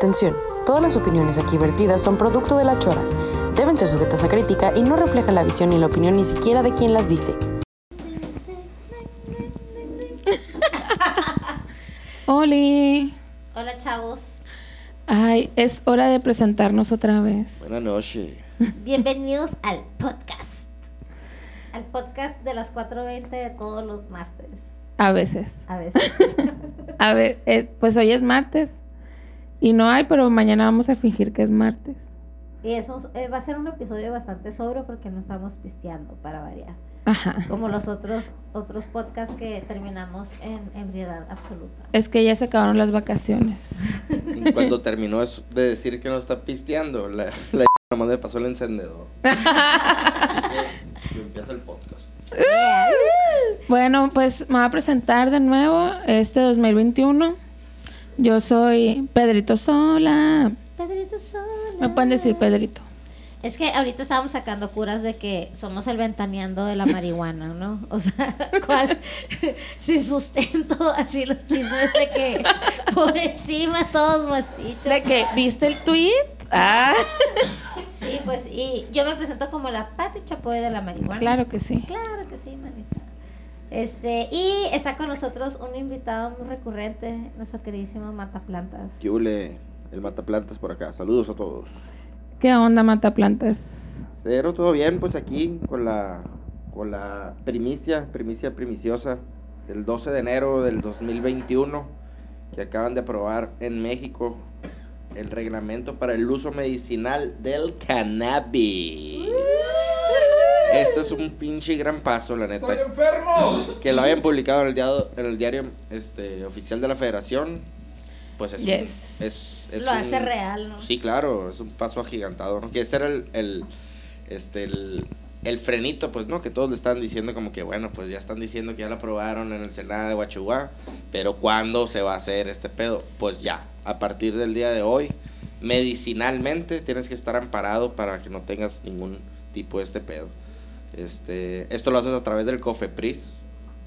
Atención, todas las opiniones aquí vertidas son producto de la chora. Deben ser sujetas a crítica y no reflejan la visión ni la opinión ni siquiera de quien las dice. Oli. Hola chavos, Ay, es hora de presentarnos otra vez. Buenas noches. bienvenidos al podcast. Al podcast de las 4.20 de todos los martes. A veces. A veces. A ver, eh, pues hoy es martes. Y no hay, pero mañana vamos a fingir que es martes. y eso eh, va a ser un episodio bastante sobrio porque no estamos pisteando para variar. Ajá. Como los otros otros podcasts que terminamos en ebriedad absoluta. Es que ya se acabaron las vacaciones. Y cuando terminó de decir que no está pisteando, la, la nomás me pasó el encendedor. y empieza el podcast. Bueno, pues me voy a presentar de nuevo este 2021. Yo soy Pedrito Sola. Pedrito Sola. Me pueden decir Pedrito. Es que ahorita estábamos sacando curas de que somos el ventaneando de la marihuana, ¿no? O sea, ¿cuál? Sin sustento, así los chismes de que por encima todos matichos. ¿De qué? ¿Viste el tweet? Ah, Sí, pues, y yo me presento como la Pati Chapoy de la marihuana. claro que sí. Claro que sí, manita. Este, y está con nosotros un invitado muy recurrente, nuestro queridísimo Mataplantas. ¿Qué hule? El mataplantas por acá. Saludos a todos. ¿Qué onda, Mataplantas? Cero, todo bien, pues aquí con la con la primicia, primicia primiciosa del 12 de enero del 2021 que acaban de aprobar en México el reglamento para el uso medicinal del cannabis. Este es un pinche gran paso, la neta. enfermo! Que lo hayan publicado en el diario, en el diario este, oficial de la federación, pues es, un- Yes. es, es Lo hace real, ¿no? Sí, claro, es un paso agigantado, ¿no? Que este era el, el, este, el, el frenito, pues, ¿no? Que todos le están diciendo como que, bueno, pues ya están diciendo que ya lo aprobaron en el Senado de Huachuá, pero ¿cuándo se va a hacer este pedo? Pues ya, a partir del día de hoy, medicinalmente tienes que estar amparado para que no tengas ningún tipo de este pedo. Este, esto lo haces a través del COFEPRIS,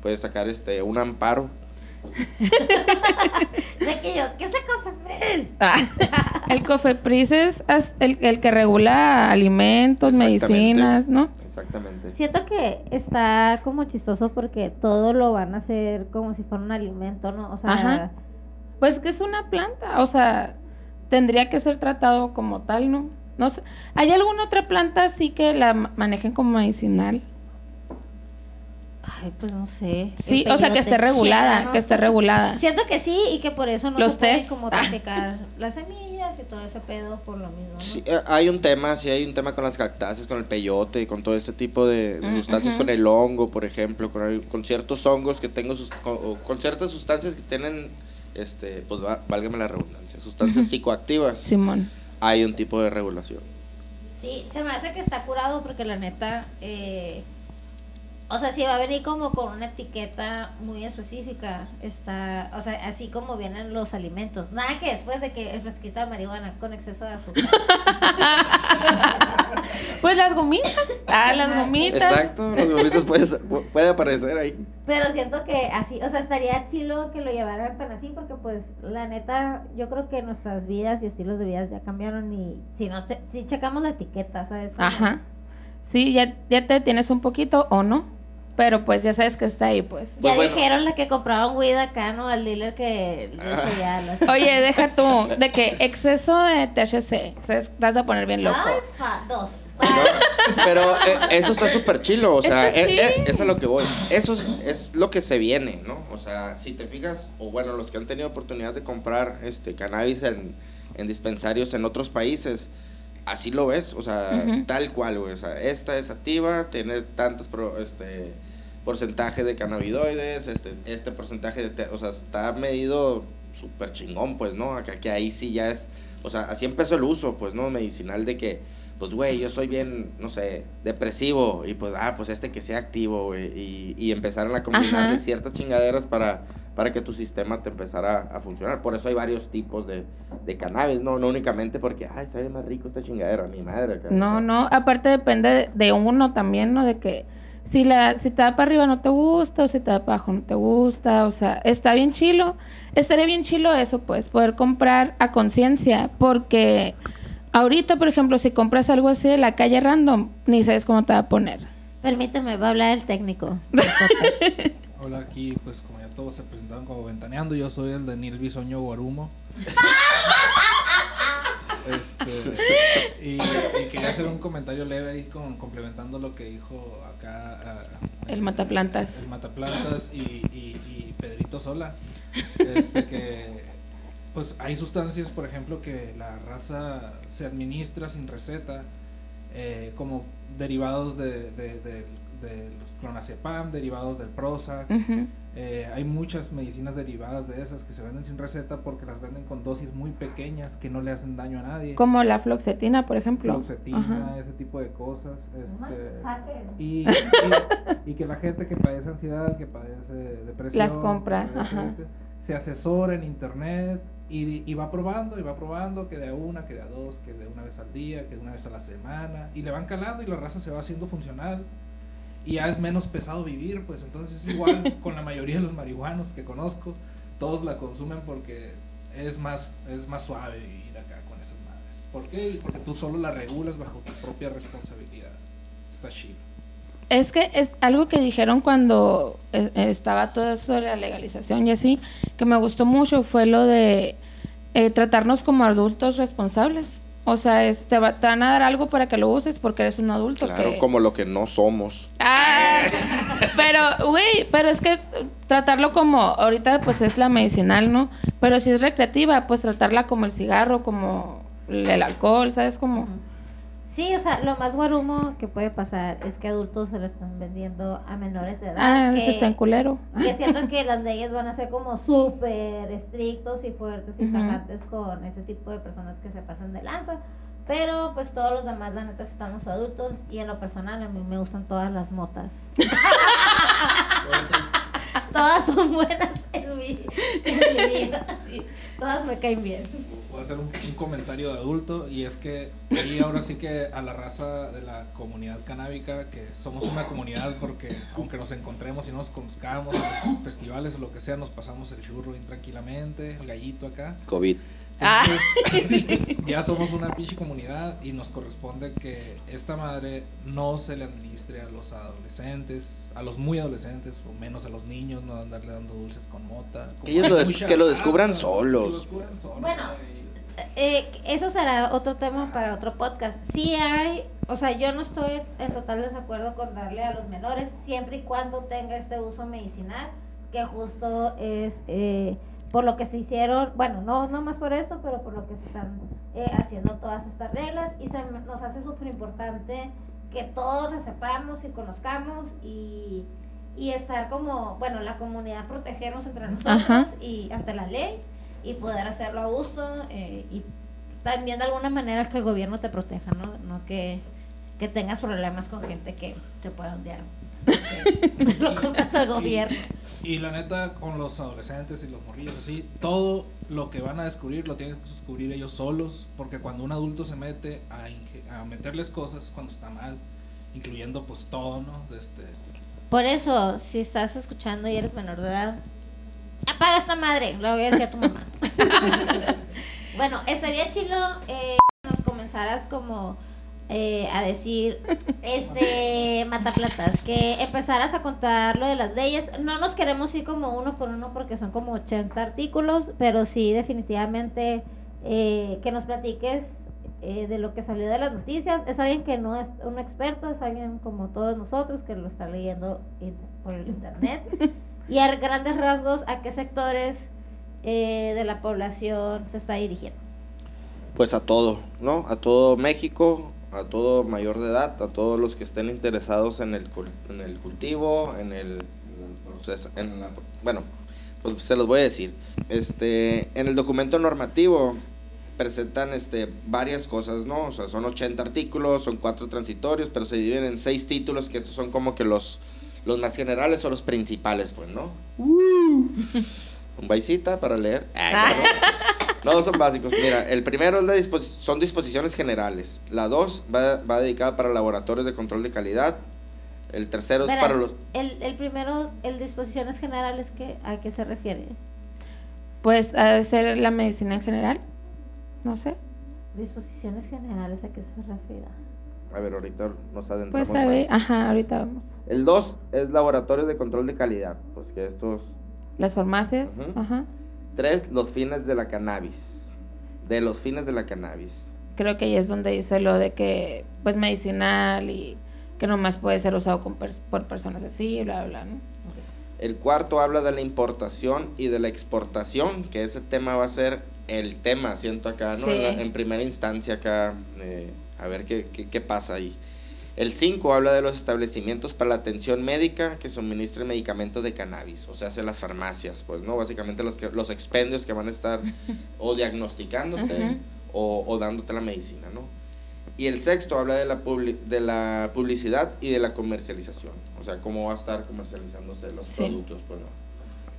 puedes sacar este, un amparo De que yo, ¿qué se Cofepris? El COFEPRIS es el, el que regula alimentos, medicinas, ¿no? Exactamente. Siento que está como chistoso porque todo lo van a hacer como si fuera un alimento, ¿no? O sea, Ajá. Pues que es una planta, o sea, tendría que ser tratado como tal, ¿no? No sé. ¿Hay alguna otra planta así que la ma- manejen como medicinal? ay, pues no sé. Sí, El o sea, que esté regulada, que esté regulada. Siento que sí y que por eso no Los se puede test. como Ah. traficar las semillas y todo ese pedo por lo mismo, ¿no? Sí, eh, hay un tema, sí hay un tema con las cactáceas, con el peyote y con todo este tipo de, Mm, sustancias, con el hongo, por ejemplo, con, con ciertos hongos que tengo, con, o con ciertas sustancias que tienen, este, pues va- válgame la redundancia, sustancias psicoactivas, Simón. Hay un tipo de regulación. Sí, se me hace que está curado porque la neta, eh, o sea, si va a venir como con una etiqueta muy específica, está, o sea, así como vienen los alimentos. Nada que después de que el fresquito de marihuana con exceso de azúcar. Pues las gomitas. Ah, las gomitas. Exacto, los gomitas puede, puede aparecer ahí. Pero siento que así, o sea, estaría chilo que lo llevaran tan así porque pues la neta, yo creo que nuestras vidas y estilos de vida ya cambiaron y si nos che- si checamos la etiqueta, ¿sabes? Como- Ajá. Sí, ya, ya te tienes un poquito o no. Pero pues ya sabes que está ahí, pues. Ya Pues bueno. dijeron la que compraron weed acá, ¿no? Al dealer que hecho ya las... Oye, deja tú, de que exceso de THC, ¿sabes? Vas a poner bien loco. Ay, fa, dos. No, pero eh, eso está súper chilo, o Es sea, que eh, sí. eh, es a lo que voy. Eso es, es lo que se viene, ¿no? O sea, si te fijas, o bueno, los que han tenido oportunidad de comprar este cannabis en, en dispensarios en otros países, así lo ves, o sea, tal cual, güey. O sea, esta es activa, tener tantos pro- este, porcentaje de cannabinoides, este, este porcentaje de, o sea, está medido súper chingón, pues, ¿no? Acá que ahí sí ya es, o sea, así empezó el uso, pues, ¿no? Medicinal de que, pues, güey, yo soy bien, no sé, depresivo, y pues, ah, pues este que sea activo, güey, y, y empezaron a combinar de ciertas chingaderas para, para que tu sistema te empezara a funcionar. Por eso hay varios tipos de, de cannabis, ¿no? No únicamente porque, ay, sabe más rico esta chingadera, mi madre. No, no, aparte depende de, de uno también, ¿no? De que Si, la, si te da para arriba no te gusta, o si te da para abajo no te gusta, o sea, está bien chilo. Estaría bien chilo eso, pues, poder comprar a conciencia, porque ahorita, por ejemplo, si compras algo así de la calle random, ni sabes cómo te va a poner. Permíteme, va a hablar el técnico. Hola, aquí, pues como ya todos se presentaron como Ventaneando, yo soy el Daniel Bisoño Guarumo. Este, y, y quería hacer un comentario leve ahí con, complementando lo que dijo acá ah, El mataplantas. el Mataplantas y, y- y Pedrito Sola. Este que pues hay sustancias, por ejemplo, que la raza se administra sin receta, eh, como derivados de, de- de- de los clonazepam, derivados del Prozac. Eh, hay muchas medicinas derivadas de esas que se venden sin receta porque las venden con dosis muy pequeñas que no le hacen daño a nadie. Como la floxetina, por ejemplo. Fluoxetina, Ajá. ese tipo de cosas. Este, y, y- y que la gente que padece ansiedad, que padece depresión, Las compra, este, se asesora en internet y, y va probando y va probando que de a una, que de a dos, que de una vez al día, que de una vez a la semana y le van calando y la raza se va haciendo funcional y ya es menos pesado vivir, pues entonces es igual con la mayoría de los marihuanos que conozco, todos la consumen porque es más, es más suave vivir acá con esas madres. ¿Por qué? Porque tú solo la regulas bajo tu propia responsabilidad. Está chido. Es que es algo que dijeron cuando eh, estaba todo eso de la legalización y así, que me gustó mucho, fue lo de eh, tratarnos como adultos responsables. O sea, es- te, va- te van a dar algo para que lo uses porque eres un adulto. Claro, que... como lo que no somos. Ah, pero, güey, pero es que tratarlo como, ahorita pues es la medicinal, ¿no? Pero si es recreativa, pues tratarla como el cigarro, como el alcohol, ¿sabes? Como... Sí, o sea, lo más guarumo que puede pasar es que adultos se lo están vendiendo a menores de edad. Ah, que, eso está en culero. que siento que las leyes van a ser como súper estrictos y fuertes y Ujú. tajantes con ese tipo de personas que se pasan de lanza. Pero pues todos los demás, la neta, estamos adultos y en lo personal a mí me gustan todas las motas. Todas son buenas en mi, en mi vida. sí. Todas me caen bien. Voy a hacer un, un comentario de adulto y es que y ahora sí que a la raza de la comunidad canábica, que somos una comunidad porque aunque nos encontremos y no nos conozcamos en los festivales o lo que sea, nos pasamos el churro bien tranquilamente, el gallito acá. COVID. Entonces, ya somos una pinche comunidad y nos corresponde que esta madre no se le administre a los adolescentes, a los muy adolescentes o menos a los niños, no andarle dando dulces con mota. Que ellos lo que lo descubran solos. que lo descubran solos, Bueno. Eh, eso será otro tema para otro podcast. Sí hay, o sea, yo no estoy en total desacuerdo con darle a los menores, siempre y cuando tenga este uso medicinal, que justo es eh, por lo que se hicieron, bueno, no, no más por esto, pero por lo que se están eh, haciendo todas estas reglas y se nos hace súper importante que todos lo sepamos y conozcamos y, y estar como, bueno, la comunidad protegernos entre nosotros Ajá. y ante la ley y poder hacerlo a gusto eh, y también de alguna manera que el gobierno te proteja, ¿no? No que, que tengas problemas con gente que te pueda ondear. lo compras al gobierno. Y la neta, con los adolescentes y los morrillos así, todo lo que van a descubrir lo tienen que descubrir ellos solos, porque cuando un adulto se mete a, meterles cosas cuando está mal, incluyendo pues todo, ¿no? Este, Por eso, si estás escuchando y eres menor de edad, apaga esta madre, le voy a decir a tu mamá. bueno, estaría chilo eh, nos comenzaras como eh, a decir, este, mataplatas, que empezaras a contar lo de las leyes. No nos queremos ir como uno por uno porque son como 80 artículos, pero sí definitivamente eh, que nos platiques eh, de lo que salió de las noticias. Es alguien que no es un experto, es alguien como todos nosotros que lo está leyendo por el internet. y a grandes rasgos, ¿a qué sectores eh, de la población se está dirigiendo? Pues a todo, ¿no? A todo México, a todo mayor de edad, a todos los que estén interesados en el, en el cultivo, en el, proceso, en la- bueno, pues se los voy a decir. Este, en el documento normativo presentan este, varias cosas, ¿no? O sea, son 80 artículos, son cuatro transitorios, pero se dividen en seis títulos, que estos son como que los, los más generales o los principales, pues, ¿no? Un baisita para leer. Ah, no. Son básicos. Mira, el primero es la disposi- son disposiciones generales. La dos va, va dedicada para laboratorios de control de calidad. El tercero es para los... el, el primero, el disposiciones generales, que, ¿a qué se refiere? Pues de ser la medicina en general. No sé. Disposiciones generales, ¿a qué se refiere? A ver, ahorita nos adentramos Pues a ver, más. ajá, ahorita vamos. El 2 es laboratorio de control de calidad. Pues que estos... Las farmacias, ajá. Tres, los fines de la cannabis. De los fines de la cannabis. Creo que ahí es donde dice lo de que, pues, medicinal y que nomás puede ser usado con por personas así, bla, bla, ¿no? El cuarto habla de la importación y de la exportación, que ese tema va a ser el tema, siento acá, ¿no? Sí. En, primera instancia acá, eh, a ver qué, qué, qué pasa ahí. El 5 habla de los establecimientos para la atención médica que suministren medicamentos de cannabis, o sea, hace las farmacias, pues, ¿no? Básicamente los, que, los expendios que van a estar o diagnosticándote o, o dándote la medicina, ¿no? Y el sexto habla de la, publi- de la publicidad y de la comercialización, o sea, cómo va a estar comercializándose los Sí. productos, pues, ¿no?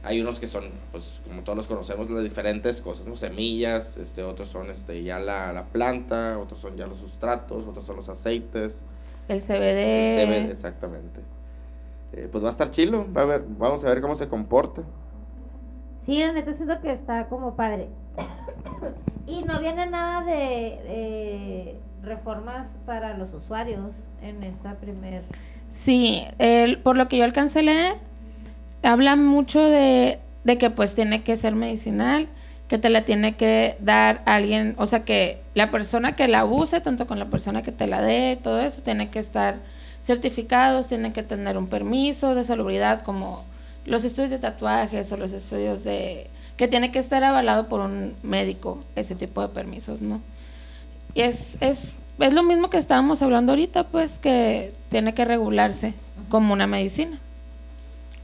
Hay unos que son, pues, como todos los conocemos, las diferentes cosas, ¿no? Semillas, este, otros son este, ya la, la planta, otros son ya los sustratos, otros son los aceites. El el CBD. CBD, exactamente. Eh, pues va a estar chilo, va a ver, vamos a ver cómo se comporta. Sí, la neta siento que está como padre. Y no viene nada de eh, reformas para los usuarios en esta primer... Sí, el- por lo que yo alcancé a leer, habla mucho de, de que pues tiene que ser medicinal, que te la tiene que dar alguien, o sea que la persona que la use, tanto con la persona que te la dé, todo eso, tiene que estar certificados, tienen que tener un permiso de salubridad como los estudios de tatuajes o los estudios de... que tiene que estar avalado por un médico, ese tipo de permisos, ¿no? Y es, es, es lo mismo que estábamos hablando ahorita, pues, que tiene que regularse como una medicina.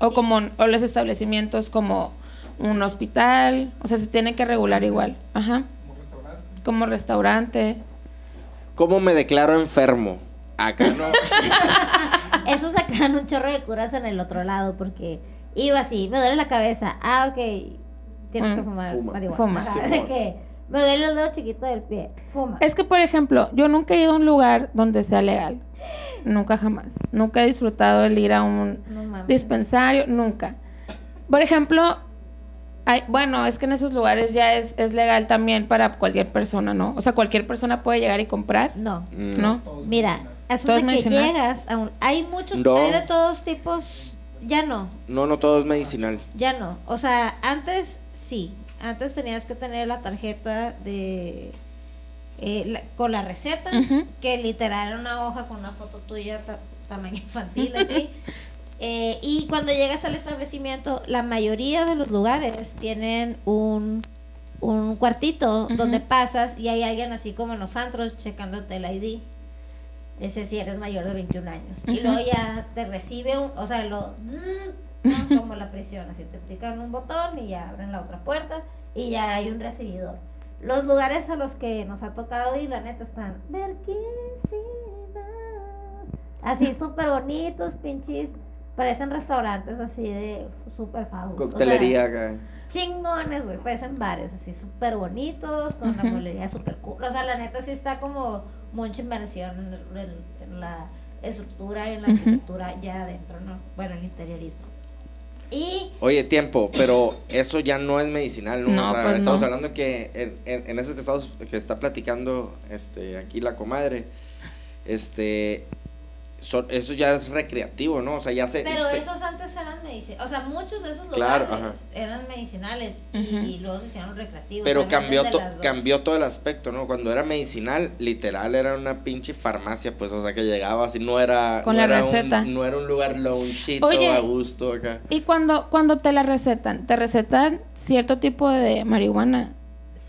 O Sí. como o los establecimientos como un hospital, o sea, se tiene que regular igual. Ajá. Como restaurante. Como restaurante. ¿Cómo me declaro enfermo? Acá no. Eso sacaban un chorro de curas en el otro lado porque iba así, me duele la cabeza. Ah, ok, tienes que Mm, fumar fuma. marihuana. Fuma. De que me duele el dedo chiquito del pie. Fuma. Es que, por ejemplo, yo nunca he ido a un lugar donde sea legal. Nunca jamás. Nunca he disfrutado el ir a un No dispensario, nunca. Por ejemplo, bueno, es que en esos lugares ya es, es legal también para cualquier persona, ¿no? O sea, cualquier persona puede llegar y comprar, No. Mm. ¿no? Todo Mira, asunto que medicinal. llegas a un... Hay muchos, No. hay de todos tipos. Ya no, No, no todo es medicinal. ya no. O sea, antes sí. Antes tenías que tener la tarjeta de... eh, la- con la receta, que literal era una hoja con una foto tuya ta- tamaño infantil, así. Eh, y cuando llegas al establecimiento, la mayoría de los lugares tienen un, un cuartito Ujú. donde pasas y hay alguien así como en los antros checándote el ID. Ese si eres mayor de 21 años. Y Ujú. luego ya te recibe, un, o sea, lo... ¿no? como la prisión, así te pican un botón y ya abren la otra puerta y ya hay un recibidor. Los lugares a los que nos ha tocado ir, la neta, están. Así súper bonitos, pinches. Parecen restaurantes así de súper fabulosos. O sea, Coctelería acá. chingones, güey. Parecen bares así súper bonitos, con la Ujú. mueblería súper cool. O sea, la neta sí está como mucha inversión en, el- en- en la estructura y en la arquitectura ya adentro, ¿no? Bueno, el interiorismo. Y Oye, tiempo, pero eso ya no es medicinal, ¿no? No, o sea, pues estamos no. hablando que en, en, en eso que, estamos, que está platicando este, aquí la comadre, este, son, eso ya es recreativo, ¿no? O sea, ya se... Pero se- esos antes eran medicinales, o sea, muchos de esos Claro, lugares eran medicinales y luego se hicieron recreativos. Pero o sea, cambió, to- cambió todo el aspecto, ¿no? Cuando era medicinal, literal, era una pinche farmacia, pues, o sea, que llegaba así, no era... Con no la era un- receta. no era un lugar loungeito, Oye. a gusto acá. Y cuando, cuando te la recetan, te recetan cierto tipo de marihuana.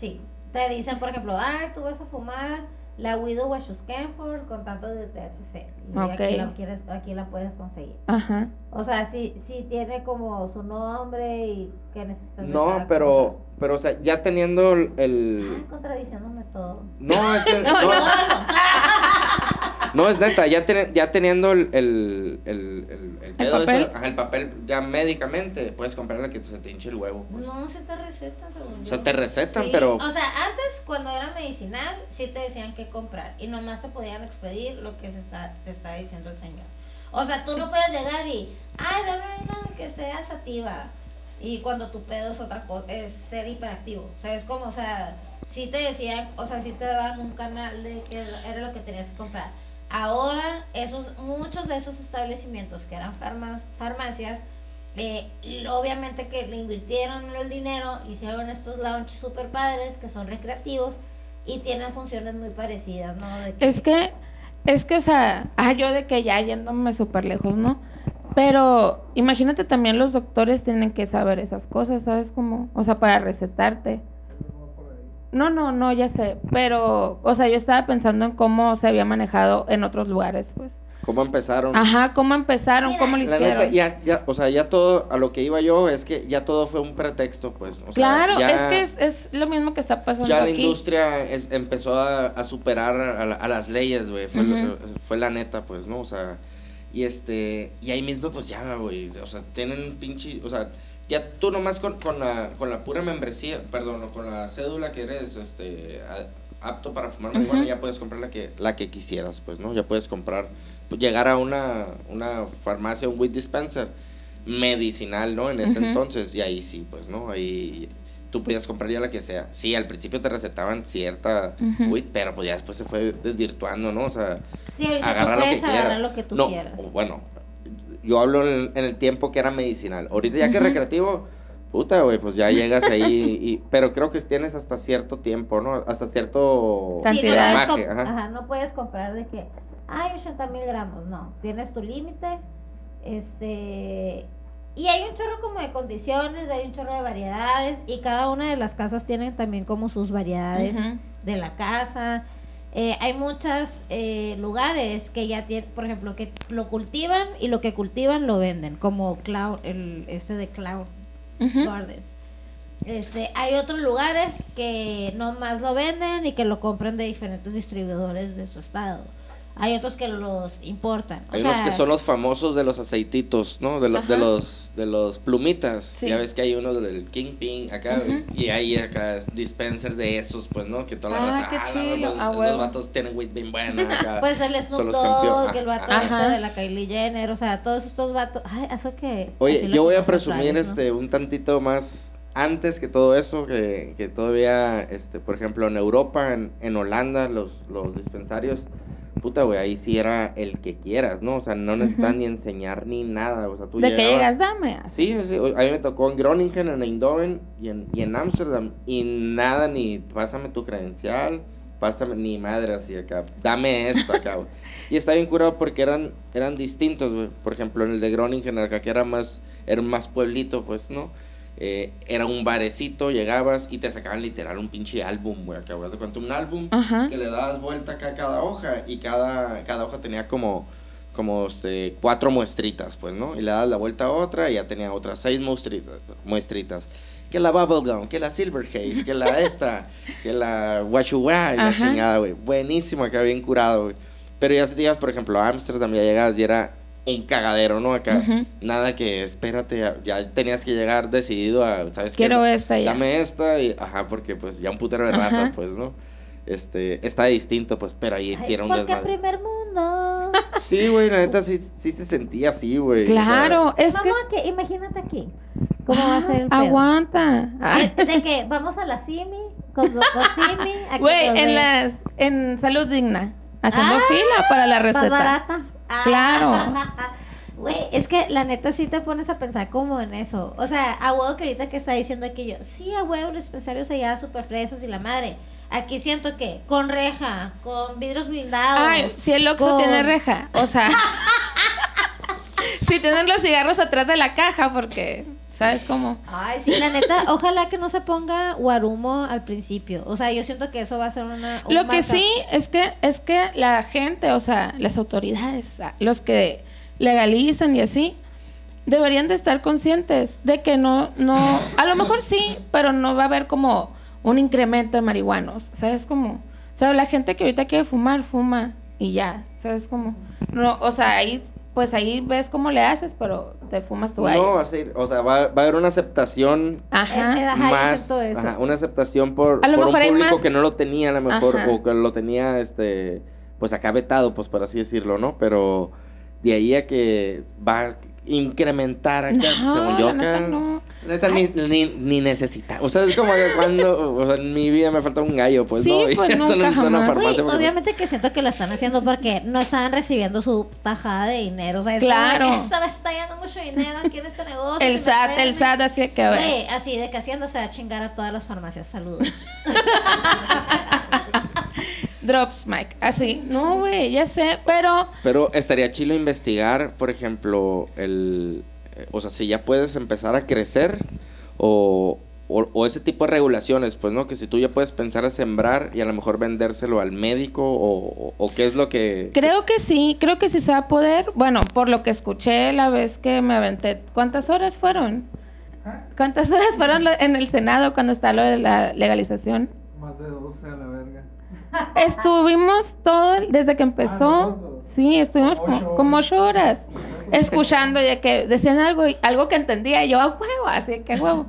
Sí, te dicen, por ejemplo, ay, tú vas a fumar la Widow Washuskenford con tanto de THC. Y Ok. aquí, la quieres, aquí la puedes conseguir. Ajá. O sea, sí, sí tiene como su nombre y que necesitas. No, pero, cosa. pero, o sea, ya teniendo el... Ay, contradiciéndome todo. No, es que... No, no, no. No, es neta, ya, teni- ya teniendo el, el, el, el, el pedo papel? ajá, el papel ya médicamente, puedes comprar la que se te hinche el huevo. pues. No, se te recetan, según O yo. sea, te recetan, Sí, pero... O sea, antes, cuando era medicinal, sí te decían qué comprar. Y nomás se podían expedir lo que se está, te está diciendo el señor. O sea, tú no puedes llegar y, ay, dame una que sea sativa. Y cuando tu pedo es otra cosa, es ser hiperactivo. O sea, es como, o sea, sí te decían, o sea, sí te daban un canal de que era lo que tenías que comprar. Ahora, esos, muchos de esos establecimientos que eran farma- farmacias, eh, y obviamente que le invirtieron el dinero, hicieron estos lounge super padres que son recreativos y tienen funciones muy parecidas, ¿no? Es que, es que, o sea, ah, yo de que ya yéndome súper lejos, ¿no? Pero imagínate también los doctores tienen que saber esas cosas, ¿sabes? Como, o sea, para recetarte. No, no, no, ya sé. Pero, o sea, yo estaba pensando en cómo se había manejado en otros lugares, pues. ¿Cómo empezaron? Ajá, cómo empezaron, Mira, cómo lo La hicieron. neta, ya, ya, o sea, ya todo, a lo que iba yo es que ya todo fue un pretexto, pues. o sea, claro, ya- es que es, es lo mismo que está pasando Ya la aquí. industria es- empezó a, a superar a, la- a las leyes, güey. Fue, lo- Ujú. fue la neta, pues, ¿no? O sea, y este, y ahí mismo, pues ya, güey. O sea, tienen un pinche, o sea, ya tú nomás con, con, la, con la pura membresía, perdón, o con la cédula que eres este, a- apto para fumar marihuana, Ujú. ya puedes comprar la que, la que quisieras, pues, ¿no? Ya puedes comprar, pues, llegar a una, una farmacia, un weed dispenser medicinal, ¿no? En ese Ujú. entonces, y ahí sí, pues, ¿no? Ahí tú podías comprar ya la que sea. Sí, al principio te recetaban cierta Ujú. weed, pero pues ya después se fue desvirtuando, ¿no? O sea, Sí, ahorita agarrar tú lo que puedes agarrar quieras. lo que tú no, quieras. o bueno, yo hablo en el, en el tiempo que era medicinal. Ahorita ya que Ujú. recreativo, puta, güey, pues ya llegas ahí, y, pero creo que tienes hasta cierto tiempo, ¿no? Hasta cierto. Sí, no gramaje, ajá. ajá, no puedes comprar de que hay 80 mil gramos, no. Tienes tu límite. Este. Y hay un chorro como de condiciones, hay un chorro de variedades. Y cada una de las casas tienen también como sus variedades Ujú. de la casa. Eh, hay muchos lugares que ya tienen, por ejemplo, que lo cultivan y lo que cultivan lo venden, como Cloud, el este de Cloud. Gardens. Este, hay otros lugares que no más lo venden y que lo compran de diferentes distribuidores de su estado. Hay otros que los importan. O Hay sea, unos que son los famosos de los aceititos, ¿no? De, los de los de los plumitas. Sí. Ya ves que hay uno del Kingpin acá y hay acá dispensers de esos, pues, ¿no? Que toda la Ah, raza, qué "Ah, no, chido, los, a los huevo". vatos tienen weed bien buena acá. Pues el Snoop los campeones. Dogg, el vato Ajá. este de la Kylie Jenner, o sea, todos estos vatos. Ay, eso que. Oye, yo voy a presumir este un tantito más antes que todo eso, que, que todavía, este, por ejemplo, en Europa, en, en Holanda, los, los dispensarios, puta, güey, ahí sí era el que quieras, ¿no? O sea, no necesitas ni enseñar ni nada, o sea, tú De que llegabas- llegas, dame. Sí, sí, a mí me tocó en Groningen, en Eindhoven y en, y en Ámsterdam. Y nada, ni pásame tu credencial, pásame ni madre así acá. Dame esto acá, güey. Y está bien curado porque eran, eran distintos, güey. Por ejemplo, en el de Groningen, acá que era más, era más pueblito, pues, ¿no? Eh, era un barecito, llegabas y te sacaban literal un pinche álbum, güey. Güey. ¿Te cuento? Un álbum Ajá. que le dabas vuelta acá a cada hoja y cada, cada hoja tenía como, como este, cuatro muestritas, pues, ¿no? Y le das la vuelta a otra y ya tenía otras seis muestritas. muestritas. Que la Bubblegum, que la Silver Haze, que la esta, que la Wachuwa y la chingada, güey. Buenísimo, acá bien curado, güey. Pero ya ibas, por ejemplo, a Amsterdam, ya llegabas y era un cagadero, ¿no? Acá, nada que, espérate, ya, ya tenías que llegar decidido a, ¿sabes qué? Quiero esta ya. Dame esta y, ajá, porque pues ya un putero de Ajá. raza, pues, ¿no? Este, está distinto, pues, pero ahí Ay, era un porque desmadre. primer mundo. Sí, güey, la neta sí, sí se sentía así, güey. o sea, Claro, es que. Vamos a que, imagínate aquí. ¿Cómo va a ser el pedo? Aguanta. Ah. De que vamos a la Simi, con los Simi. Güey, en las en salud digna, haciendo Ah, fila para la Más receta. barata. Claro. Güey, es que la neta sí te pones a pensar como en eso. O sea, a huevo que ahorita que está diciendo aquello, sí, a huevo, los dispensarios allá súper fresas y la madre. Aquí siento que con reja, con vidrios blindados. Ay, si el Oxxo con- tiene reja, o sea, si tienen los cigarros atrás de la caja porque ¿sabes cómo? Ay, sí, la neta, ojalá que no se ponga guarumo al principio. O sea, yo siento que eso va a ser una. un Lo que sí es que es que la gente, o sea, las autoridades, a- los que legalizan y así deberían de estar conscientes de que no no a lo mejor sí, pero no va a haber como un incremento de marihuanos, ¿sabes cómo? O sea, la gente que ahorita quiere fumar, fuma y ya, ¿sabes cómo? No, o sea, ahí pues ahí ves cómo le haces, pero te fumas tu No, gallo. va a ser, o sea, va, va a haber una aceptación Ajá. Más, siento eso. ajá, una aceptación por, A lo por un mejor público más- que no lo tenía a lo mejor, Ajá. o que lo tenía, este, pues acá vetado, pues por así decirlo, ¿no? Pero de ahí a que va a incrementar acá, No, según yo acá. no. Neta, ni, ni, ni necesita. O sea, es como que cuando, o sea, en mi vida me falta un gallo, pues Sí, no. Y pues, eso nunca una jamás. farmacia Güey, porque- obviamente que siento que lo están haciendo porque no estaban recibiendo su tajada de dinero. O sea, es Claro. como, esta me está yendo mucho dinero aquí en este negocio. El SAT, el meterme". SAT, así que, Güey, así de que Hacienda se va a chingar a todas las farmacias. Saludos. drops, Mike. Así. No, güey, ya sé, pero Pero estaría chilo investigar, por ejemplo, el... O sea, si ya puedes empezar a crecer o, o, o ese tipo de regulaciones, pues, ¿no? Que si tú ya puedes pensar a sembrar y a lo mejor vendérselo al médico o, o- o qué es lo que... creo que sí, creo que sí se va a poder. Bueno, por lo que escuché la vez que me aventé, ¿cuántas horas fueron? ¿Cuántas horas fueron en el Senado cuando está lo de la legalización? Más de 12 a la verga. Estuvimos todo, desde que empezó, nosotros. sí, estuvimos Como como, ocho horas escuchando y de que decían algo, algo que entendía y yo a huevo, así que a huevo.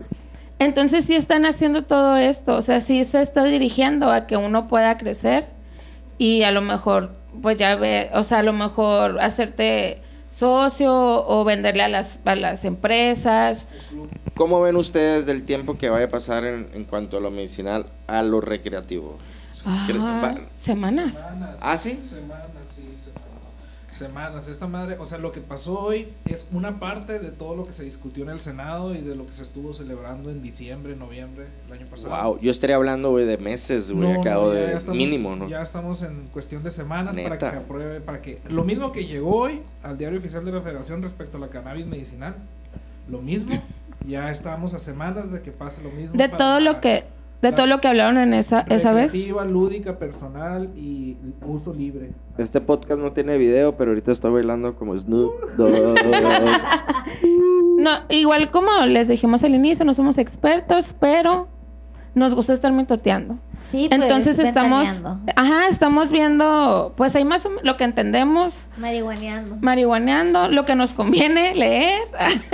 Entonces sí están haciendo todo esto, o sea, sí se está dirigiendo a que uno pueda crecer y a lo mejor, pues ya ve, o sea, a lo mejor hacerte socio o venderle a las, a las empresas. ¿Cómo ven ustedes del tiempo que vaya a pasar en, en cuanto a lo medicinal a lo recreativo? Cre- Ah, semanas. Semanas. ¿Ah, sí? Semanas, sí, semanas. Semanas. Esta madre, o sea, lo que pasó hoy es una parte de todo lo que se discutió en el Senado y de lo que se estuvo celebrando en diciembre, noviembre, el año pasado. Wow, yo estaría hablando, güey, de meses, güey, No, acá, no, o ya de estamos- mínimo, ¿no? Ya estamos en cuestión de semanas para que se apruebe, para que lo mismo que llegó hoy al diario oficial de la Federación respecto a la cannabis medicinal, lo mismo, ya estamos a semanas de que pase lo mismo. De todo la lo que, de todo lo que hablaron en esa, esa vez. lúdica, personal y uso libre. Este podcast no tiene video, pero ahorita estoy bailando como Snoop Dogg. No, igual como les dijimos al inicio, no somos expertos, pero nos gusta estar mitoteando. Sí, pues, Entonces estamos, ajá, estamos viendo, pues ahí más o menos lo que entendemos, marihuaneando. marihuaneando, lo que nos conviene leer.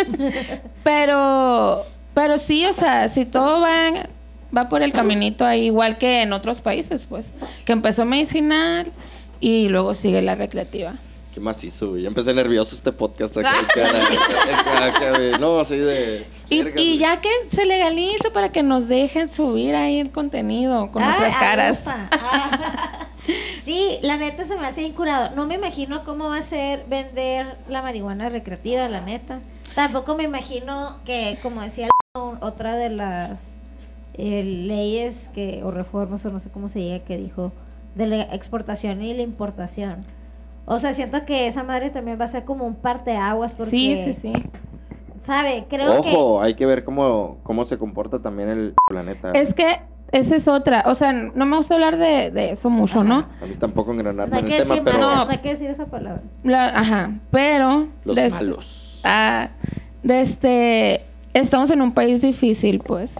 pero, pero sí, o sea, si todo va, va por el caminito ahí, igual que en otros países, pues, que empezó medicinal y luego sigue la recreativa. ¿Qué más hizo, güey? Ya empecé nervioso este podcast acá. acá, acá, güey. no, así de... Y, y ya que se legalice para que nos dejen subir ahí el contenido con Ah, nuestras ah, caras. Ah. Sí, la neta se me hace incurado. No me imagino cómo va a ser vender la marihuana recreativa, la neta. Tampoco me imagino que, como decía otra de las eh, leyes que o reformas o no sé cómo se diga que dijo de la exportación y la importación. O sea, siento que esa madre también va a ser como un parteaguas porque Sí, sí, sí. sabe, creo que Ojo, hay que ver cómo, cómo se comporta también el planeta. Es que esa es otra. O sea, no me gusta hablar de, de eso mucho, ¿no? A mí tampoco no en el tema, decir pero... malas, no hay que decir esa palabra. La- ajá. Pero. Los des- malos. Ah, de este, estamos en un país difícil, pues.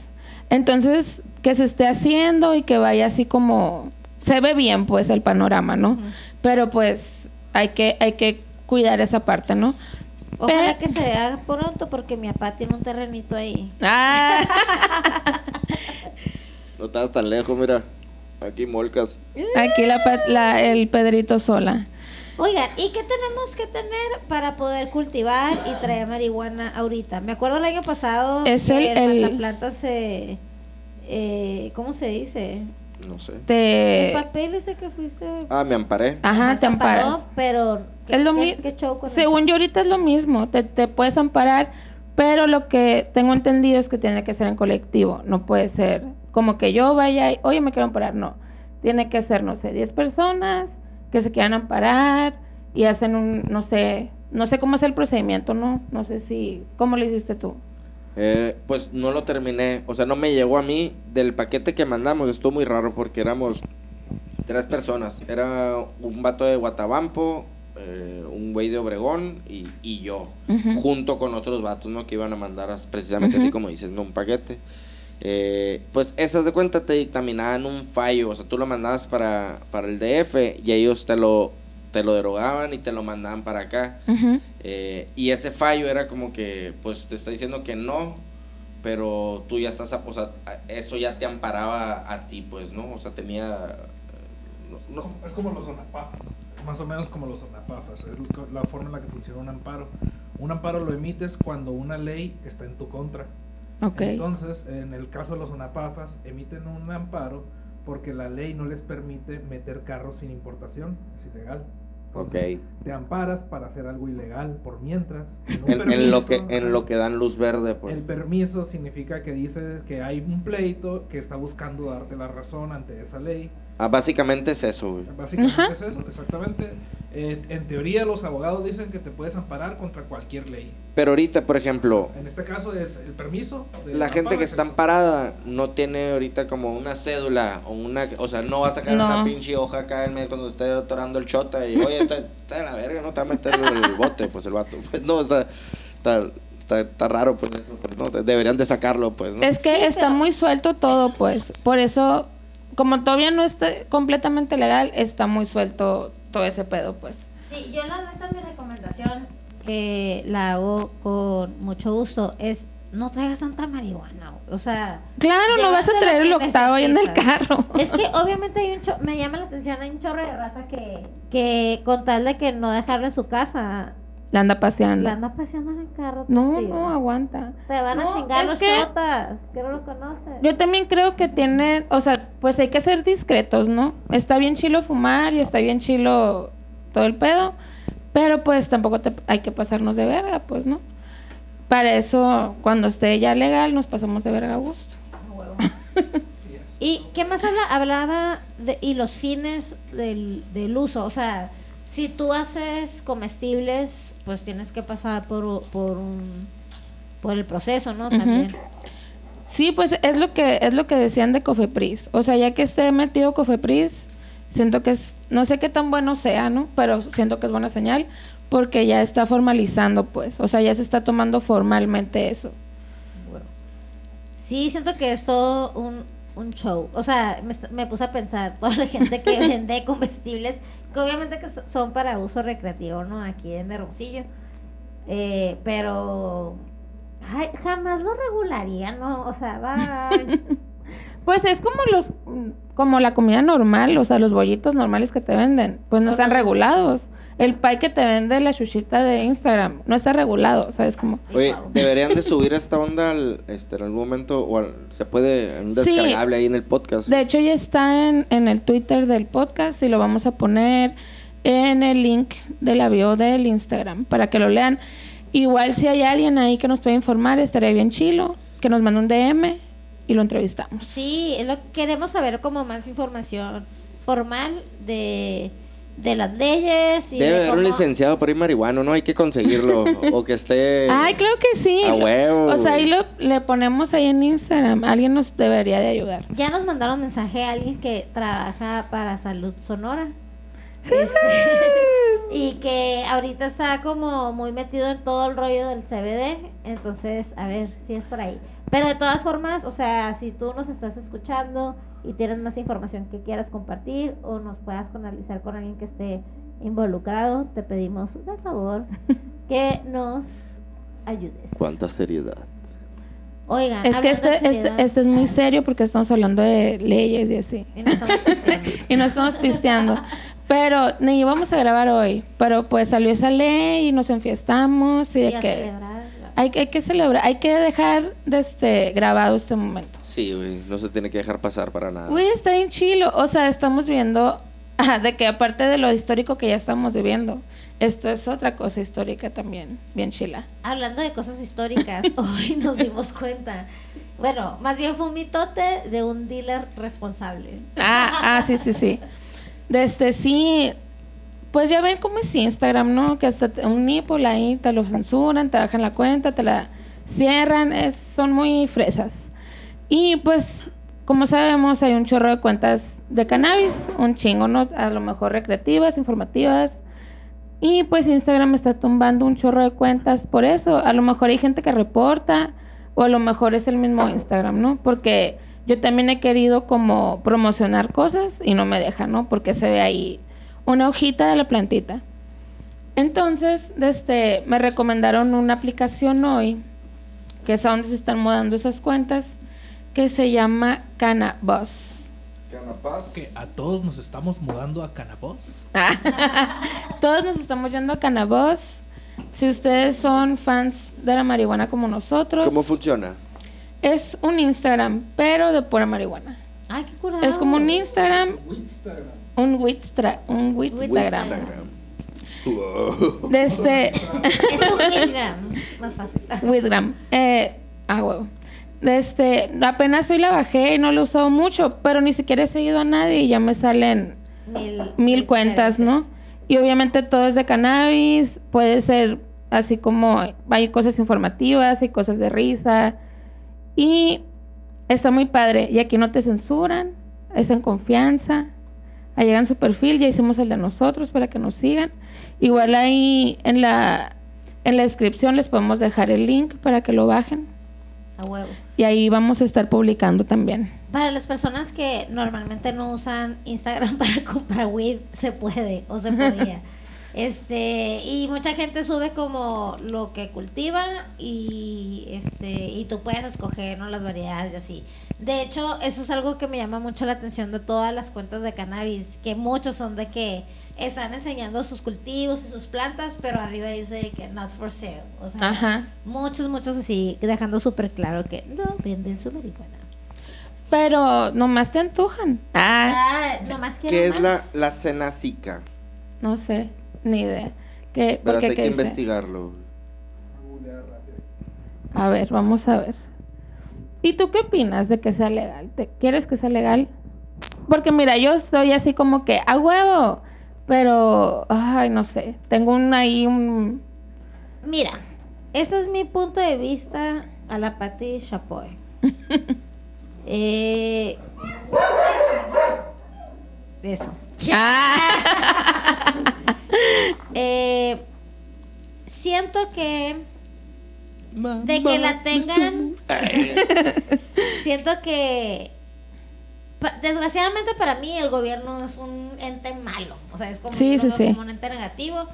Entonces, que se esté haciendo y que vaya así como se ve bien, pues, el panorama, ¿no? Pero pues hay que hay que cuidar esa parte, ¿no? Ojalá que se haga pronto porque mi papá tiene un terrenito ahí. Ah, No estás tan lejos, mira. Aquí molcas. aquí la- el Pedrito sola. Oigan, ¿y qué tenemos que tener para poder cultivar y traer marihuana ahorita? Me acuerdo el año pasado Es que el- el, el- mataplanta se... eh, ¿Cómo se dice? No sé. El Te papel ese que fuiste... Ah, me amparé. ajá, te amparó, amparas. Pero... ¿qué, Es lo qué- mi- qué show con Según eso? yo ahorita es lo mismo, te, te puedes amparar, pero lo que tengo entendido es que tiene que ser en colectivo, no puede ser como que yo vaya y, oye, me quiero amparar, no. Tiene que ser, no sé, 10 personas que se quieran amparar y hacen un, no sé, no sé cómo es el procedimiento, ¿no? No sé si, ¿cómo lo hiciste tú? Eh, pues no lo terminé. O sea, no me llegó a mí. Del paquete que mandamos estuvo muy raro porque éramos tres personas. Era un vato de Guatabampo, eh, un güey de Obregón y, y yo. Junto con otros vatos, ¿no? Que iban a mandar precisamente así como dices, ¿no? Un paquete. Eh, pues esas de cuenta te dictaminaban un fallo. O sea, tú lo mandabas para, para el DF y ellos te lo, te lo derogaban y te lo mandaban para acá. Eh, y ese fallo era como que, pues te está diciendo que no, pero tú ya estás, a- o sea, eso ya te amparaba a ti, pues, ¿no? O sea, tenía... eh, no- Es como los sonapapas. más o menos como los ONAPAFAS, es la forma en la que funciona un amparo. Un amparo lo emites cuando una ley está en tu contra. Ok. Entonces, en el caso de los ONAPAFAS, emiten un amparo porque la ley no les permite meter carros sin importación, es ilegal. Entonces, Ok. te amparas para hacer algo ilegal por mientras. en lo que, en lo que dan luz verde, pues. el permiso significa que dice que hay un pleito que está buscando darte la razón ante esa ley. Ah, básicamente es eso, güey. Básicamente Ajá. es eso, exactamente. Eh, en teoría los abogados dicen que te puedes amparar contra cualquier ley. Pero ahorita, por ejemplo, En este caso es el permiso. del la gente que es está eso. amparada no tiene ahorita como una cédula o una, o sea, no va a sacar No. una pinche hoja acá en medio cuando esté atorando el chota y, oye, está, está de la verga, no te va a meter el bote, pues el vato. Pues no, está, está, está, está raro, pues eso, pues, no, deberían de sacarlo, pues, ¿no? Es que Sí, está pero- muy suelto todo, pues. Por eso, como todavía no está completamente legal, está muy suelto todo ese pedo, pues. Sí, yo la neta mi recomendación, que la hago con mucho gusto, es no traigas tanta marihuana. O sea, Claro, no vas a traer el que octavo ahí en el carro. es que obviamente hay un cho- me llama la atención, hay un chorro de raza que, que con tal de que no dejarlo en su casa, La anda paseando. la anda paseando en el carro. No, tío. no, aguanta. Te van a chingar los que- chotas, que no lo conoces. Yo también creo que tiene, o sea, pues hay que ser discretos, ¿no? Está bien chilo fumar y está bien chilo todo el pedo, pero pues tampoco te- hay que pasarnos de verga, pues, ¿no? Para eso, cuando esté ya legal, nos pasamos de verga a gusto. ¿Y qué más habla? Hablaba de, y los fines del, del uso. O sea, si tú haces comestibles, pues tienes que pasar por, por un por el proceso, ¿no? También. Sí, pues es lo que es lo que decían de Cofepris. O sea, ya que esté metido Cofepris, siento que es no sé qué tan bueno sea, ¿no? Pero siento que es buena señal porque ya está formalizando, pues. O sea, ya se está tomando formalmente eso. Sí, siento que es todo un, un show. O sea, me, me puse a pensar, toda la gente que vende comestibles, que obviamente que so- son para uso recreativo, ¿no? Aquí en Hermosillo. Eh, pero ay, jamás lo regularía, ¿no? O sea, va... Pues es como los como la comida normal, o sea, los bollitos normales que te venden, pues no están regulados. El pie que te vende la chuchita de Instagram no está regulado, o sea, es como Oye, deberían de subir esta onda al, este, en algún momento, o al- se puede, un Sí. descargable ahí en el podcast. De hecho, ya está en, en el Twitter del podcast y lo vamos a poner en el link de la bio del Instagram para que lo lean. Igual si hay alguien ahí que nos pueda informar, estaría bien chilo, que nos mande un DM y lo entrevistamos. Sí, lo que queremos saber como más información formal de, de las leyes y Debe de haber un licenciado por ahí marihuano, ¿no? Hay que conseguirlo. o que esté... Ay, claro que sí. A huevo, O sea, ahí lo, le ponemos ahí en Instagram. Alguien nos debería de ayudar. Ya nos mandaron mensaje a alguien que trabaja para Salud Sonora. Este, y que ahorita está como muy metido en todo el rollo del CBD. Entonces, a ver si es por ahí. Pero de todas formas, o sea, si tú nos estás escuchando y tienes más información que quieras compartir o nos puedas canalizar con alguien que esté involucrado, te pedimos de favor que nos ayudes. Cuánta seriedad. Oigan, Es que este, este, este es muy serio porque estamos hablando de leyes y así. Y no estamos pisteando. y no estamos pisteando. Pero ni íbamos a grabar hoy. Pero pues salió esa ley y nos enfiestamos y Y de a que celebrar. hay, que- hay que celebrar, hay que dejar de este grabado este momento. Sí, güey, no se tiene que dejar pasar para nada. Uy, está bien chilo. O sea, estamos viendo de que aparte de lo histórico que ya estamos viviendo, esto es otra cosa histórica también, bien chila. Hablando de cosas históricas, hoy nos dimos cuenta. Bueno, más bien fue un mitote de un dealer responsable. Ah, ah, sí, sí, sí. De este sí, pues ya ven cómo es Instagram, ¿no? Que hasta un nipple ahí te lo censuran, te bajan la cuenta, te la cierran, es, son muy fresas. Y pues, como sabemos, hay un chorro de cuentas de cannabis, un chingo, ¿no? A lo mejor recreativas, informativas. Y pues Instagram está tumbando un chorro de cuentas por eso. A lo mejor hay gente que reporta o a lo mejor es el mismo Instagram, ¿no? Porque yo también he querido como promocionar cosas y no me deja, ¿no? Porque se ve ahí una hojita de la plantita. Entonces, este, me recomendaron una aplicación hoy, que es a donde se están mudando esas cuentas, que se llama Cannabus. Canapaz. Que a todos nos estamos mudando a Canapós. Todos nos estamos yendo a Cannabis. Si ustedes son fans de la marihuana como nosotros, ¿Cómo funciona? es un Instagram, pero de pura marihuana. Ay, qué curado. Es como un Instagram, un Witstra, un Witstagram. Wow. Desde Es un Instagram. Más fácil. Witgram. Eh, ah, huevo. Desde apenas hoy la bajé y no la he usado mucho, pero ni siquiera he seguido a nadie y ya me salen Mil, mil cuentas, ¿no? Y obviamente todo es de cannabis, puede ser así como hay cosas informativas, hay cosas de risa y está muy padre. Y aquí no te censuran, es en confianza. Ahí llegan su perfil, ya hicimos el de nosotros para que nos sigan. Igual ahí en la, en la descripción les podemos dejar el link para que lo bajen. A huevo. Y ahí vamos a estar publicando también. Para las personas que normalmente no usan Instagram para comprar weed, se puede o se podía. Este, y mucha gente sube como lo que cultiva y este y tú puedes escoger, ¿no? las variedades y así. De hecho, eso es algo que me llama mucho la atención de todas las cuentas de cannabis, que muchos son de que están enseñando sus cultivos y sus plantas, pero arriba dice que not for sale. O sea, Ajá. muchos, muchos así, dejando súper claro que no venden su marihuana. Pero nomás te antojan. Ah, Ah, nomás quiero ¿Qué es la, más. la cenacica? no sé, ni idea. ¿Qué, Pero hay qué que dice? investigarlo. A ver, vamos a ver. ¿Y tú qué opinas de que sea legal? ¿Te- ¿Quieres que sea legal? Porque mira, yo estoy así como que a huevo, pero, ay, no sé, tengo un ahí un... Mira, ese es mi punto de vista a la Patti Chapoy. eh, eso. Eh, siento que de que la tengan, siento que desgraciadamente para mí el gobierno es un ente malo, o sea, es como, Sí, lo sí, veo sí. como un ente negativo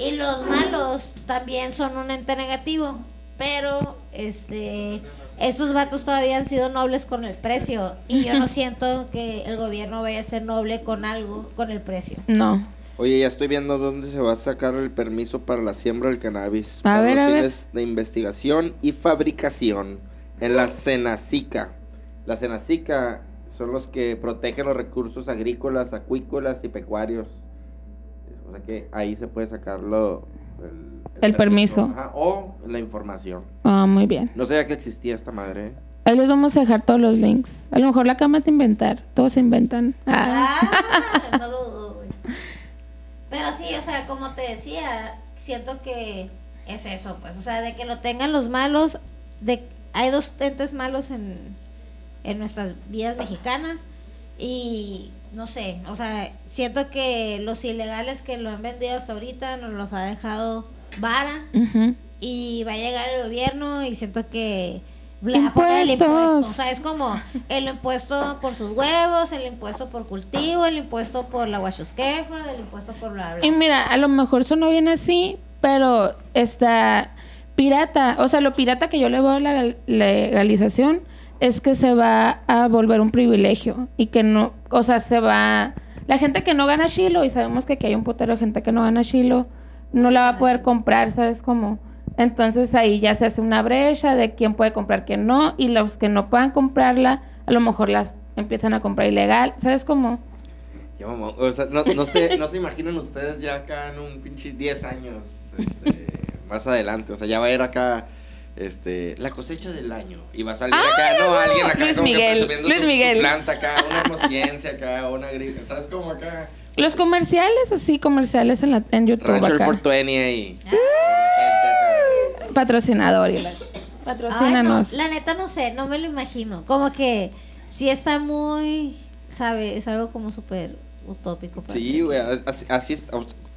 y los malos también son un ente negativo, pero este estos vatos todavía han sido nobles con el precio y yo no siento que el gobierno vaya a ser noble con algo con el precio. No. Oye, ya estoy viendo dónde se va a sacar el permiso para la siembra del cannabis. A para ver, los a ver. fines de investigación y fabricación en la Senacica. La Senacica son los que protegen los recursos agrícolas, acuícolas y pecuarios. O sea que ahí se puede sacarlo el, El permiso. Ajá, o la información. Ah, muy bien. No sabía que existía esta madre. ¿eh? Ahí les vamos a dejar todos los links. A lo mejor la cama de inventar. Todos se inventan. Ah. Ah, no lo dudo, güey. Pero sí, o sea, como te decía, siento que es eso, pues, o sea, de que lo tengan los malos, de hay dos entes malos en, en nuestras vidas mexicanas y no sé, o sea, siento que los ilegales que lo han vendido hasta ahorita nos los ha dejado vara y va a llegar el gobierno y siento que el Impuestos. impuesto. O sea, es como el impuesto por sus huevos, el impuesto por cultivo, el impuesto por la huachusquefa, el impuesto por bla bla. Y mira, a lo mejor eso no viene así, pero está pirata. O sea, lo pirata que yo le veo a la legalización es que se va a volver un privilegio y que no, o sea, se va... La gente que no gana chilo, y sabemos que aquí hay un putero de gente que no gana chilo, no la va a poder comprar, ¿sabes cómo? Entonces ahí ya se hace una brecha de quién puede comprar, quién no, y los que no puedan comprarla, a lo mejor las empiezan a comprar ilegal, ¿sabes cómo? Ya, mamá, O sea, no, no, sé, no se imaginan ustedes ya acá en un pinche 10 años este, más adelante. O sea, ya va a ir acá este, la cosecha del año. Y va a salir acá, no, alguien acá Luis como que Miguel, presumiendo Luis su- su Miguel. planta acá, una hermosiencia acá, una grita. ¿Sabes cómo acá? Los comerciales, así, comerciales en, la, en YouTube Rancho acá. 420 ahí. Patrocinador. y la- Ay, no, Patrocínanos. la neta no sé, no me lo imagino. Como que sí está muy, ¿sabe? Es algo como súper utópico. para Sí, güey, así, así es.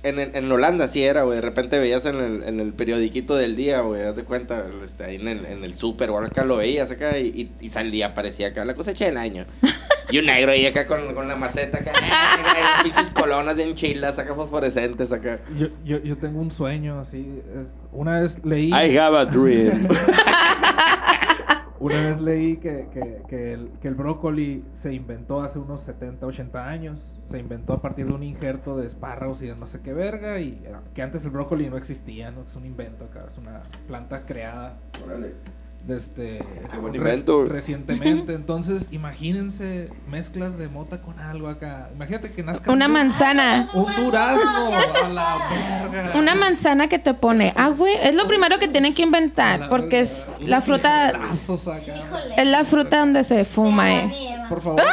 En, en, en Holanda sí era, güey. De repente veías en el, en el periodiquito del día, güey. Haz de cuenta, este, ahí en el, en el súper o acá lo veías acá y, y, y salía, aparecía acá la cosecha del año. Y un negro ahí acá con, con la maceta acá. pinches colonas bien chilas, acá fosforescentes acá. Yo, yo, yo tengo un sueño así. es- una vez leí. I have a dream. Una vez leí que, que, que, el, que el brócoli se inventó hace unos 70, 80 años. Se inventó a partir de un injerto de espárragos y de no sé qué verga. Y era- que antes el brócoli no existía, ¿no? Es un invento acá, es una planta creada Órale. Buen reci- invento. recientemente. Entonces, imagínense mezclas de mota con algo acá. Imagínate que nazca Una un, manzana. un durazno a la verga. Una manzana que te pone, ah, güey, es lo primero que tienen que inventar, la porque es la fruta, acá. es la fruta donde se fuma, eh. Por favor. No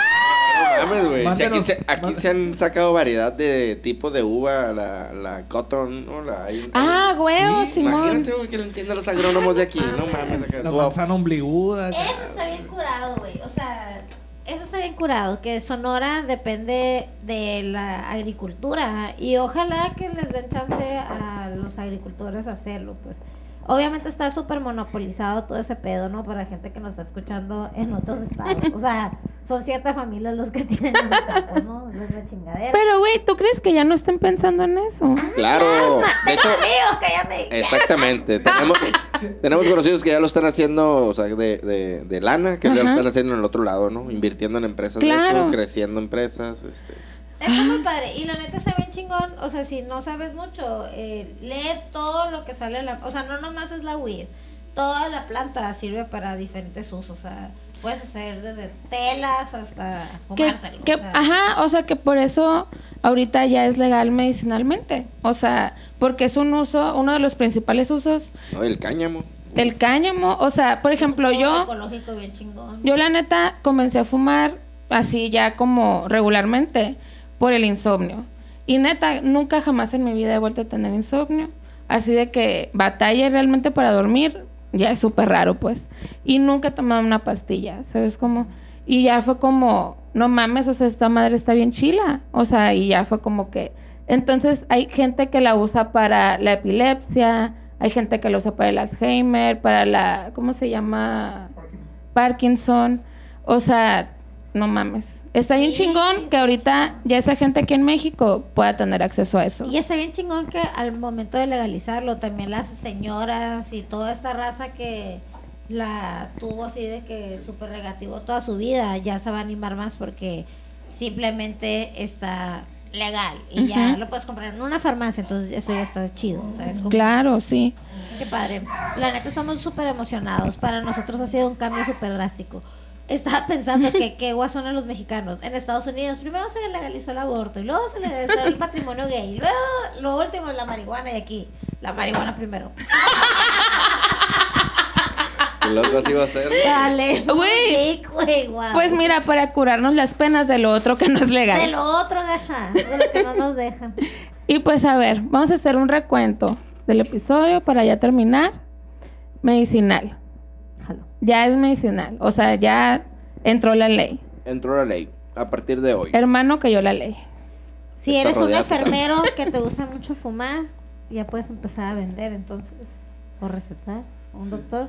mames, güey. Si aquí, se, aquí se han sacado variedad de tipo de uva, la, la cotton, ¿no? La, hay- Ah, huevo, Sí, Simón. Imagínate, güey, que le entiendan los agrónomos de aquí. No mames, acá. La tú- manzana ombliguda. Eso está bien curado, güey. O sea, eso está bien curado. Que Sonora depende de la agricultura. Y ojalá que les den chance a los agricultores a hacerlo, pues. Obviamente está súper monopolizado todo ese pedo, ¿no? Para gente que nos está escuchando en otros estados. O sea, son siete familias los que tienen esos campos, ¿no? Es la chingadera. Pero, güey, ¿tú crees que ya no estén pensando en eso? Claro. De hecho, Amigos, que ya me... exactamente. Tenemos, tenemos conocidos que ya lo están haciendo, o sea, de, de, de lana, que ya lo están haciendo en el otro lado, ¿no? Invirtiendo en empresas de Claro. eso, creciendo empresas. Este. Está muy padre. Y la neta está bien chingón. O sea, si no sabes mucho, eh, lee todo lo que sale. La, o sea, no nomás es la weed. Toda la planta sirve para diferentes usos. O sea, puedes hacer desde telas hasta fumártelo. que- o sea. ajá, o sea que por eso ahorita ya es legal medicinalmente. O sea, porque es un uso, uno de los principales usos, No, el cáñamo. el cáñamo. O sea, por ejemplo, yo, ecológico bien chingón. yo la neta comencé a fumar así ya como regularmente por el insomnio. Y neta, nunca jamás en mi vida he vuelto a tener insomnio. Así de que batalla realmente para dormir, ya es súper raro, pues. Y nunca he tomado una pastilla, ¿sabes cómo? Y ya fue como, no mames, o sea, esta madre está bien chila. O sea, y ya fue como que... Entonces hay gente que la usa para la epilepsia, hay gente que la usa para el Alzheimer, para la, ¿cómo se llama? Parkinson. O sea, no mames. Está bien Sí, chingón sí, que ahorita ya esa gente aquí en México pueda tener acceso a eso. Y está bien chingón que al momento de legalizarlo, también las señoras y toda esta raza que la tuvo así de que súper negativo toda su vida, ya se va a animar más porque simplemente está legal y ya lo puedes comprar en una farmacia, entonces eso ya está chido, ¿sabes? Como, Claro, sí. Qué padre. La neta estamos súper emocionados. Para nosotros ha sido un cambio súper drástico. Estaba pensando que qué guasón a los mexicanos. En Estados Unidos primero se legalizó el aborto y luego se legalizó el matrimonio gay. Y luego lo último es la marihuana y aquí la marihuana primero. El loco así va a ser. Dale. Güey. Güey, guau. Pues mira, para curarnos las penas de lo otro que no es De legal. lo otro, gacha. De lo que no nos dejan. Y pues a ver, vamos a hacer un recuento del episodio para ya terminar. Medicinal. Ya es medicinal. O sea, ya entró la ley. Entró la ley. A partir de hoy. Hermano cayó la ley. Si Está eres un enfermero que te gusta mucho fumar, ya puedes empezar a vender entonces. O recetar. Un doctor.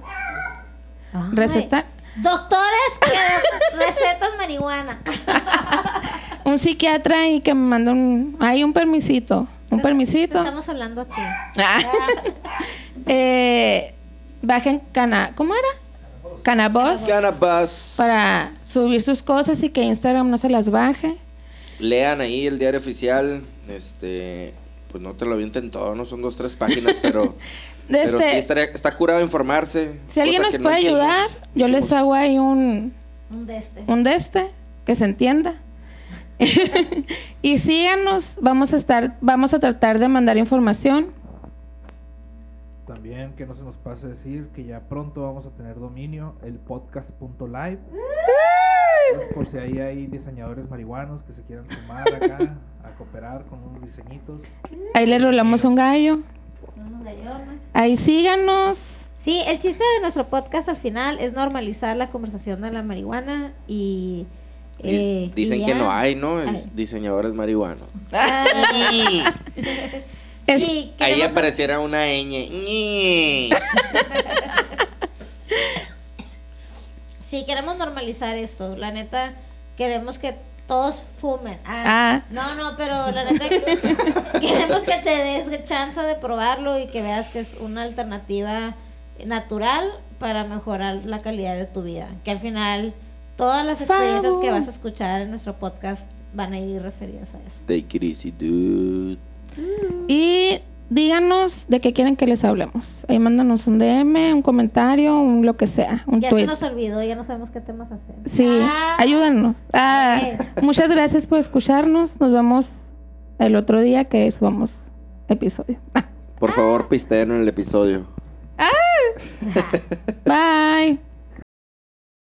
Ay. Receta. Doctores que recetas marihuana. Un psiquiatra y que me manda un. Hay un permisito. Un Te permisito. estamos hablando a ti. Ah. Eh, bajen cana. ¿Cómo era? Canabos. Cannabis. Para subir sus cosas y que Instagram no se las baje. Lean ahí el diario oficial. Este. Pues no te lo avienten todo, no son dos, tres páginas, pero. De pero este, sí estaría- está curado informarse. si alguien nos puede ayudar, yo les hago ahí un, Un de este. un de este, que se entienda. y síganos, vamos a estar, vamos a tratar de mandar información. También que no se nos pase decir que ya pronto vamos a tener dominio, el podcast.live. Entonces, por si ahí hay diseñadores marihuanos que se quieran sumar acá a cooperar con unos diseñitos. Ahí les rolamos un gallo. Ahí síganos. Sí, el chiste de nuestro podcast al final es normalizar la conversación de la marihuana y... Eh, Dicen y que no hay, ¿no? El Ay. es Sí, Ahí apareciera una ñ. Ñe. Sí, queremos normalizar esto. La neta, queremos que todos fumen. Ah, Ah. No, no, pero la neta, queremos que te des chance de probarlo y que veas que es una alternativa natural para mejorar la calidad de tu vida. Que al final todas las experiencias que vas a escuchar en nuestro podcast van a ir referidas a eso. Take it easy, dude. Y díganos de qué quieren que les hablemos. Ahí mándanos un DM, un comentario, un lo que sea, un Ya tweet. se nos olvidó, ya no sabemos qué temas hacer. Sí, Ah, ayúdanos. Ah, muchas gracias por escucharnos. Nos vemos el otro día que subamos episodio. Por favor, pisteen en el episodio. ajá.